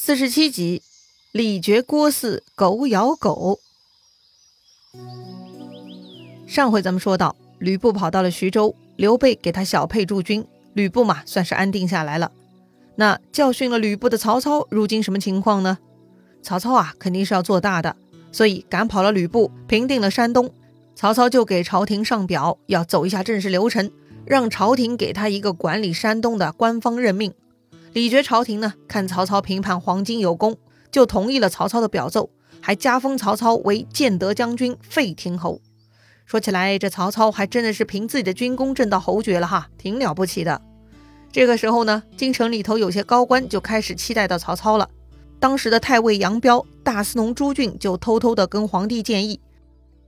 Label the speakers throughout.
Speaker 1: 四十七集，李傕郭汜狗咬狗。上回咱们说到，吕布跑到了徐州，刘备给他小沛驻军，吕布嘛算是安定下来了。那教训了吕布的曹操，如今什么情况呢？曹操啊，肯定是要做大的，所以赶跑了吕布，平定了山东。曹操就给朝廷上表，要走一下正式流程，让朝廷给他一个管理山东的官方任命。李傕朝廷呢，看曹操平叛黄巾有功，就同意了曹操的表奏，还加封曹操为建德将军、废亭侯。说起来，这曹操还真的是凭自己的军功挣到侯爵了哈，挺了不起的。这个时候呢，京城里头有些高官就开始期待到曹操了。当时的太尉杨彪、大司农朱俊就偷偷的跟皇帝建议：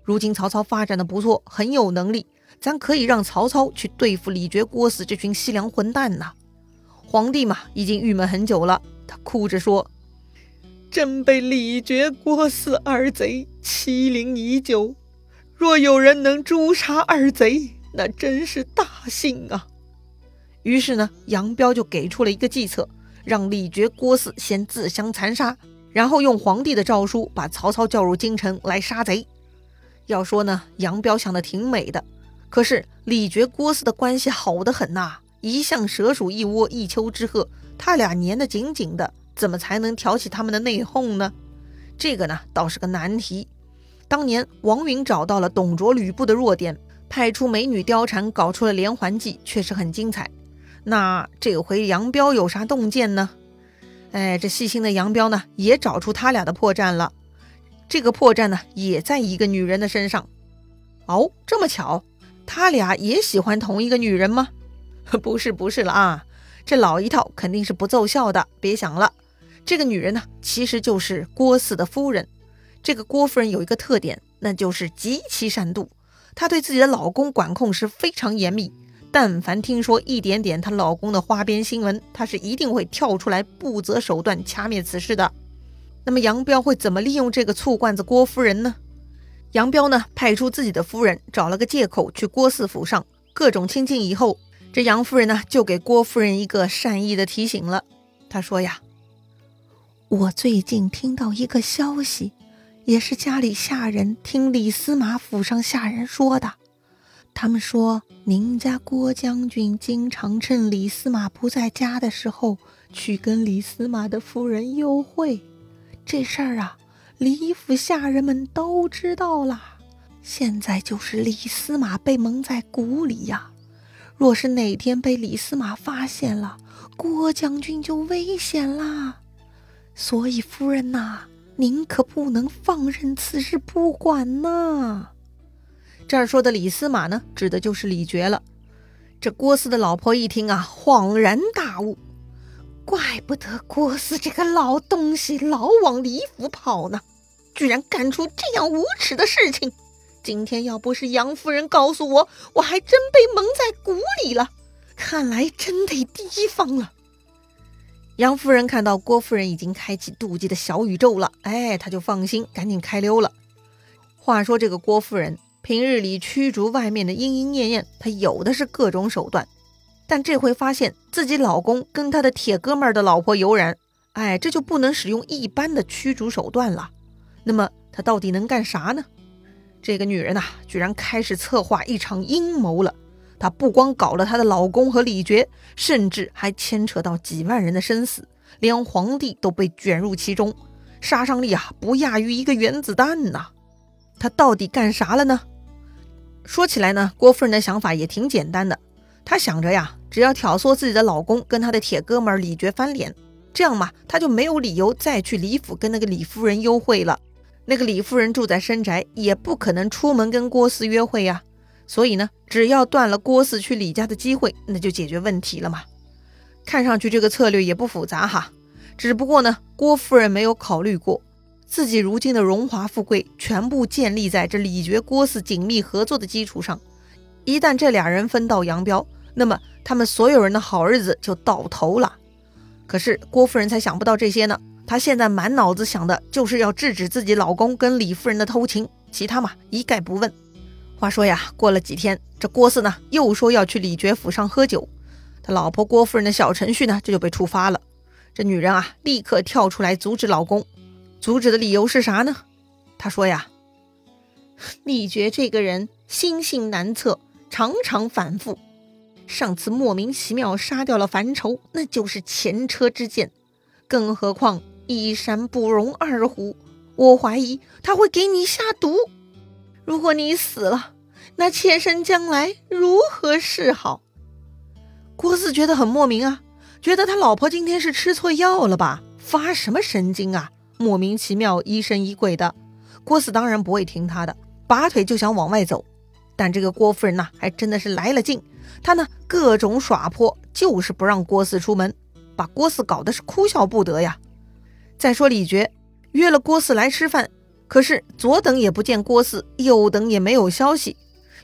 Speaker 1: 如今曹操发展的不错，很有能力，咱可以让曹操去对付李傕、郭汜这群西凉混蛋呐。皇帝嘛，已经郁闷很久了。他哭着说：“
Speaker 2: 朕被李傕、郭汜二贼欺凌已久，若有人能诛杀二贼，那真是大幸啊！”
Speaker 1: 于是呢，杨彪就给出了一个计策，让李傕、郭汜先自相残杀，然后用皇帝的诏书把曹操叫入京城来杀贼。要说呢，杨彪想的挺美的，可是李傕、郭汜的关系好得很呐。一向蛇鼠一窝，一丘之貉，他俩粘得紧紧的，怎么才能挑起他们的内讧呢？这个呢，倒是个难题。当年王允找到了董卓、吕布的弱点，派出美女貂蝉，搞出了连环计，确实很精彩。那这回杨彪有啥洞见呢？哎，这细心的杨彪呢，也找出他俩的破绽了。这个破绽呢，也在一个女人的身上。哦，这么巧，他俩也喜欢同一个女人吗？不是不是了啊，这老一套肯定是不奏效的，别想了。这个女人呢，其实就是郭汜的夫人。这个郭夫人有一个特点，那就是极其善妒。她对自己的老公管控是非常严密，但凡听说一点点她老公的花边新闻，她是一定会跳出来不择手段掐灭此事的。那么杨彪会怎么利用这个醋罐子郭夫人呢？杨彪呢，派出自己的夫人，找了个借口去郭汜府上，各种亲近以后。这杨夫人呢，就给郭夫人一个善意的提醒了。她说呀：“我最近听到一个消息，也是家里下人听李司马府上下人说的。他们说，您家郭将军经常趁李司马不在家的时候，去跟李司马的夫人幽会。这事儿啊，李府下人们都知道了。现在就是李司马被蒙在鼓里呀。”若是哪天被李司马发现了，郭将军就危险啦。所以夫人呐，您可不能放任此事不管呐。这儿说的李司马呢，指的就是李傕了。这郭汜的老婆一听啊，恍然大悟，怪不得郭汜这个老东西老往李府跑呢，居然干出这样无耻的事情。今天要不是杨夫人告诉我，我还真被蒙在鼓里了。看来真得提防了。杨夫人看到郭夫人已经开启妒忌的小宇宙了，哎，她就放心，赶紧开溜了。话说这个郭夫人平日里驱逐外面的莺莺燕燕，她有的是各种手段，但这回发现自己老公跟他的铁哥们儿的老婆有染，哎，这就不能使用一般的驱逐手段了。那么她到底能干啥呢？这个女人呐，居然开始策划一场阴谋了。她不光搞了她的老公和李傕，甚至还牵扯到几万人的生死，连皇帝都被卷入其中，杀伤力啊，不亚于一个原子弹呐！她到底干啥了呢？说起来呢，郭夫人的想法也挺简单的。她想着呀，只要挑唆自己的老公跟她的铁哥们李傕翻脸，这样嘛，她就没有理由再去李府跟那个李夫人幽会了。那个李夫人住在深宅，也不可能出门跟郭汜约会呀。所以呢，只要断了郭汜去李家的机会，那就解决问题了嘛。看上去这个策略也不复杂哈，只不过呢，郭夫人没有考虑过自己如今的荣华富贵全部建立在这李觉、郭汜紧密合作的基础上。一旦这俩人分道扬镳，那么他们所有人的好日子就到头了。可是郭夫人才想不到这些呢。她现在满脑子想的就是要制止自己老公跟李夫人的偷情，其他嘛一概不问。话说呀，过了几天，这郭四呢又说要去李傕府上喝酒，他老婆郭夫人的小程序呢这就被触发了。这女人啊，立刻跳出来阻止老公。阻止的理由是啥呢？她说呀，李觉这个人心性难测，常常反复。上次莫名其妙杀掉了樊稠，那就是前车之鉴。更何况一山不容二虎，我怀疑他会给你下毒。如果你死了，那妾身将来如何是好？郭汜觉得很莫名啊，觉得他老婆今天是吃错药了吧？发什么神经啊？莫名其妙疑神疑鬼的。郭汜当然不会听他的，拔腿就想往外走。但这个郭夫人呐，还真的是来了劲，她呢各种耍泼，就是不让郭汜出门，把郭汜搞得是哭笑不得呀。再说李傕约了郭汜来吃饭，可是左等也不见郭汜，右等也没有消息。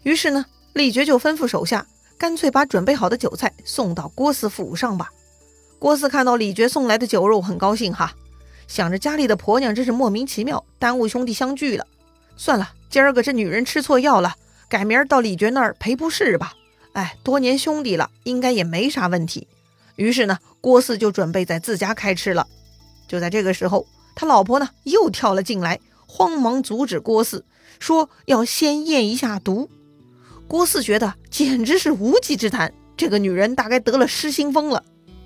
Speaker 1: 于是呢，李傕就吩咐手下。干脆把准备好的酒菜送到郭汜府上吧。郭汜看到李傕送来的酒肉，很高兴哈，想着家里的婆娘真是莫名其妙，耽误兄弟相聚了。算了，今儿个这女人吃错药了，改明儿到李傕那儿赔不是吧？哎，多年兄弟了，应该也没啥问题。于是呢，郭汜就准备在自家开吃了。就在这个时候，他老婆呢又跳了进来，慌忙阻止郭汜，说要先验一下毒。郭汜觉得简直是无稽之谈，这个女人大概得了失心疯了，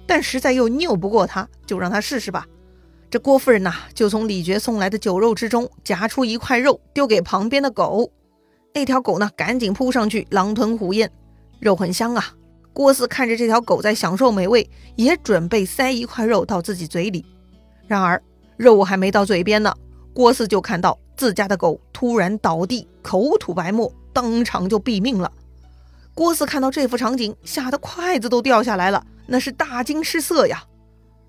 Speaker 1: 但实在又拗不过她，就让她试试吧。这郭夫人呐，就从李觉送来的酒肉之中夹出一块肉，丢给旁边的狗。那条狗呢，赶紧扑上去，狼吞虎咽，肉很香啊。郭汜看着这条狗在享受美味，也准备塞一块肉到自己嘴里。然而肉还没到嘴边呢，郭四就看到自家的狗突然倒地，口吐白沫。当场就毙命了。郭四看到这幅场景，吓得筷子都掉下来了，那是大惊失色呀！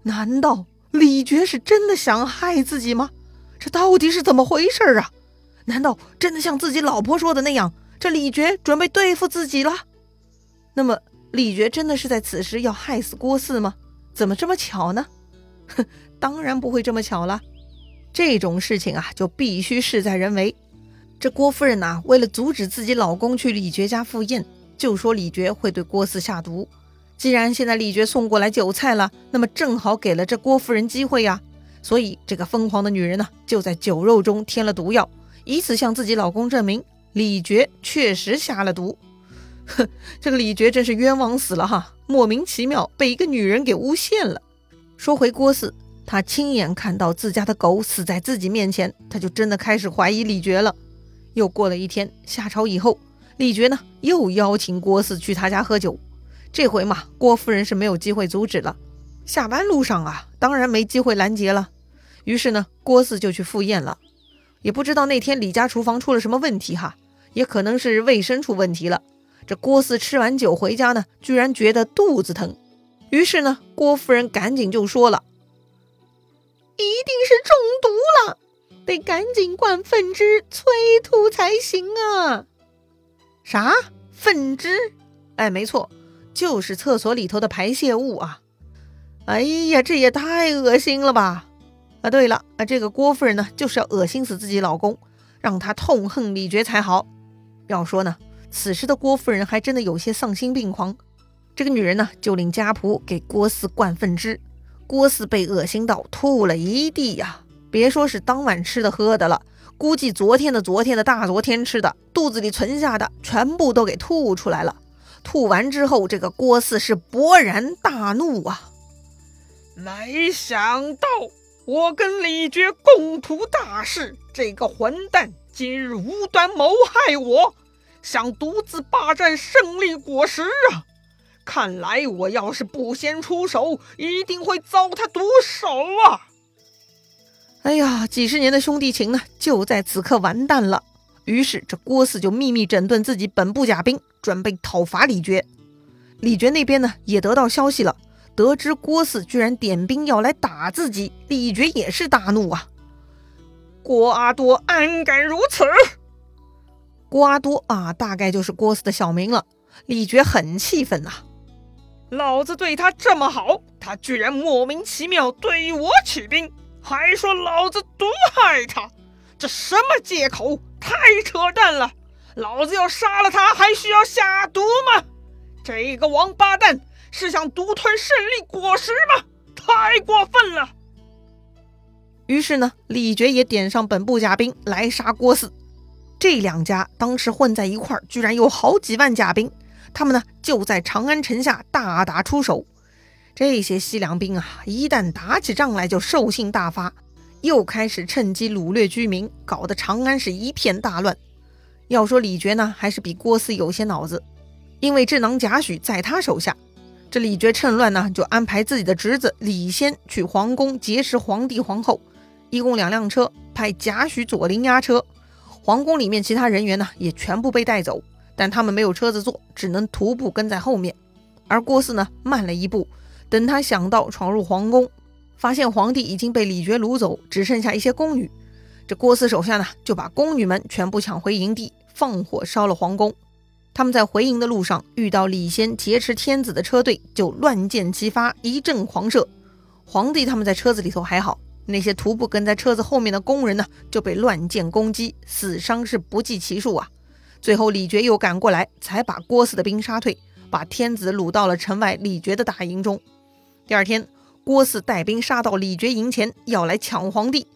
Speaker 1: 难道李觉是真的想害自己吗？这到底是怎么回事儿啊？难道真的像自己老婆说的那样，这李觉准备对付自己了？那么李觉真的是在此时要害死郭四吗？怎么这么巧呢？哼，当然不会这么巧了。这种事情啊，就必须事在人为。这郭夫人呐，为了阻止自己老公去李傕家赴宴，就说李傕会对郭汜下毒。既然现在李傕送过来酒菜了，那么正好给了这郭夫人机会呀。所以这个疯狂的女人呢，就在酒肉中添了毒药，以此向自己老公证明李傕确实下了毒。哼，这个李傕真是冤枉死了哈！莫名其妙被一个女人给诬陷了。说回郭汜，他亲眼看到自家的狗死在自己面前，他就真的开始怀疑李珏了。又过了一天，下朝以后，李珏呢又邀请郭汜去他家喝酒。这回嘛，郭夫人是没有机会阻止了。下班路上啊，当然没机会拦截了。于是呢，郭汜就去赴宴了。也不知道那天李家厨房出了什么问题哈，也可能是卫生出问题了。这郭汜吃完酒回家呢，居然觉得肚子疼。于是呢，郭夫人赶紧就说了：“
Speaker 2: 得赶紧灌粪汁催吐才行啊！
Speaker 1: 啥粪汁？哎，没错，就是厕所里头的排泄物啊！哎呀，这也太恶心了吧！啊，对了，啊，这个郭夫人呢，就是要恶心死自己老公，让他痛恨李珏才好。要说呢，此时的郭夫人还真的有些丧心病狂。这个女人呢，就令家仆给郭汜灌粪汁，郭汜被恶心到吐了一地呀！别说是当晚吃的喝的了，估计昨天的、昨天的大昨天吃的，肚子里存下的全部都给吐出来了。吐完之后，这个郭汜是勃然大怒啊！
Speaker 2: 没想到我跟李傕共图大事，这个混蛋今日无端谋害我，想独自霸占胜利果实啊！看来我要是不先出手，一定会遭他毒手啊！
Speaker 1: 哎呀，几十年的兄弟情呢，就在此刻完蛋了。于是这郭汜就秘密整顿自己本部甲兵，准备讨伐李傕。李傕那边呢，也得到消息了，得知郭汜居然点兵要来打自己，李傕也是大怒啊！
Speaker 2: 郭阿多安敢如此？
Speaker 1: 郭阿多啊，大概就是郭汜的小名了。李傕很气愤呐，
Speaker 2: 老子对他这么好，他居然莫名其妙对我起兵。还说老子毒害他，这什么借口？太扯淡了！老子要杀了他，还需要下毒吗？这个王八蛋是想独吞胜利果实吗？太过分了。
Speaker 1: 于是呢，李傕也点上本部甲兵来杀郭汜。这两家当时混在一块儿，居然有好几万甲兵。他们呢就在长安城下大打出手。这些西凉兵啊，一旦打起仗来就兽性大发，又开始趁机掳掠居民，搞得长安是一片大乱。要说李傕呢，还是比郭汜有些脑子，因为智囊贾诩在他手下。这李傕趁乱呢，就安排自己的侄子李先去皇宫结识皇帝皇后，一共两辆车，派贾诩左邻押车。皇宫里面其他人员呢，也全部被带走，但他们没有车子坐，只能徒步跟在后面。而郭汜呢，慢了一步，等他想到闯入皇宫，发现皇帝已经被李傕掳走，只剩下一些宫女。这郭汜手下呢，就把宫女们全部抢回营地，放火烧了皇宫。他们在回营的路上遇到李先劫持天子的车队，就乱箭齐发，一阵狂射。皇帝他们在车子里头还好。那些徒步跟在车子后面的工人呢，就被乱箭攻击，死伤是不计其数啊！最后李傕又赶过来，才把郭汜的兵杀退，把天子掳到了城外李傕的大营中。第二天，郭汜带兵杀到李傕营前，要来抢皇帝。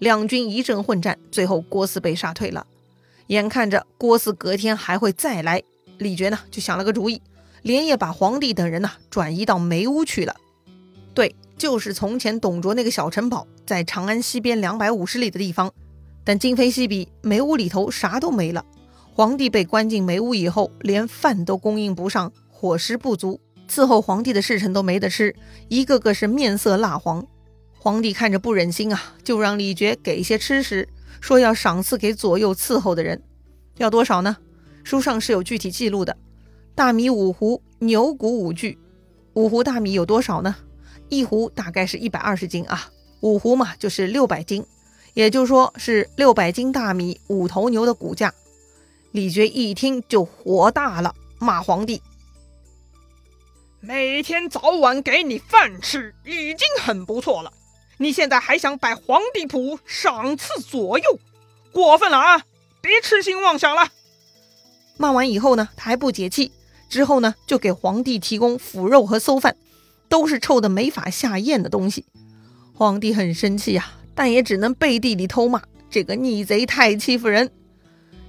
Speaker 1: 两军一阵混战，最后郭汜被杀退了。眼看着郭汜隔天还会再来，李傕呢就想了个主意，连夜把皇帝等人呢转移到梅屋去了。对。就是从前董卓那个小城堡，在长安西边两百五十里的地方，但今非昔比，梅屋里头啥都没了。皇帝被关进梅屋以后，连饭都供应不上，伙食不足，伺候皇帝的侍臣都没得吃，一个个是面色蜡黄。皇帝看着不忍心啊，就让李傕给一些吃食，说要赏赐给左右伺候的人，要多少呢？书上是有具体记录的：大米五斛，牛骨五具。五斛大米有多少呢？一斛大概是一百二十斤啊，五斛嘛就是六百斤，也就是说是六百斤大米，五头牛的骨架。李傕一听就火大了，骂皇帝：“
Speaker 2: 每天早晚给你饭吃已经很不错了，你现在还想摆皇帝谱赏赐左右，过分了啊！别痴心妄想了。”
Speaker 1: 骂完以后呢，他还不解气，之后呢就给皇帝提供腐肉和馊饭。都是臭的没法下咽的东西，皇帝很生气呀，但也只能背地里偷骂这个逆贼太欺负人。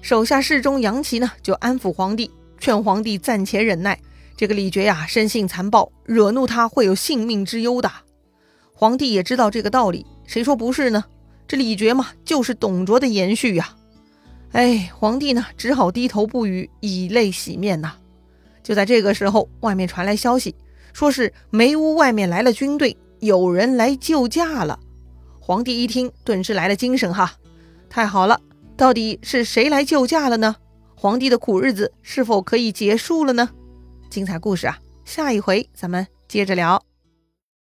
Speaker 1: 手下侍中杨琦呢，就安抚皇帝，劝皇帝暂且忍耐。这个李傕呀，生性残暴，惹怒他会有性命之忧的。皇帝也知道这个道理，谁说不是呢？这李傕嘛，就是董卓的延续呀。哎，皇帝呢，只好低头不语，以泪洗面呐。就在这个时候，外面传来消息。说是梅屋外面来了军队，有人来救驾了。皇帝一听，顿时来了精神哈，太好了！到底是谁来救驾了呢？皇帝的苦日子是否可以结束了呢？精彩故事啊，下一回咱们接着聊。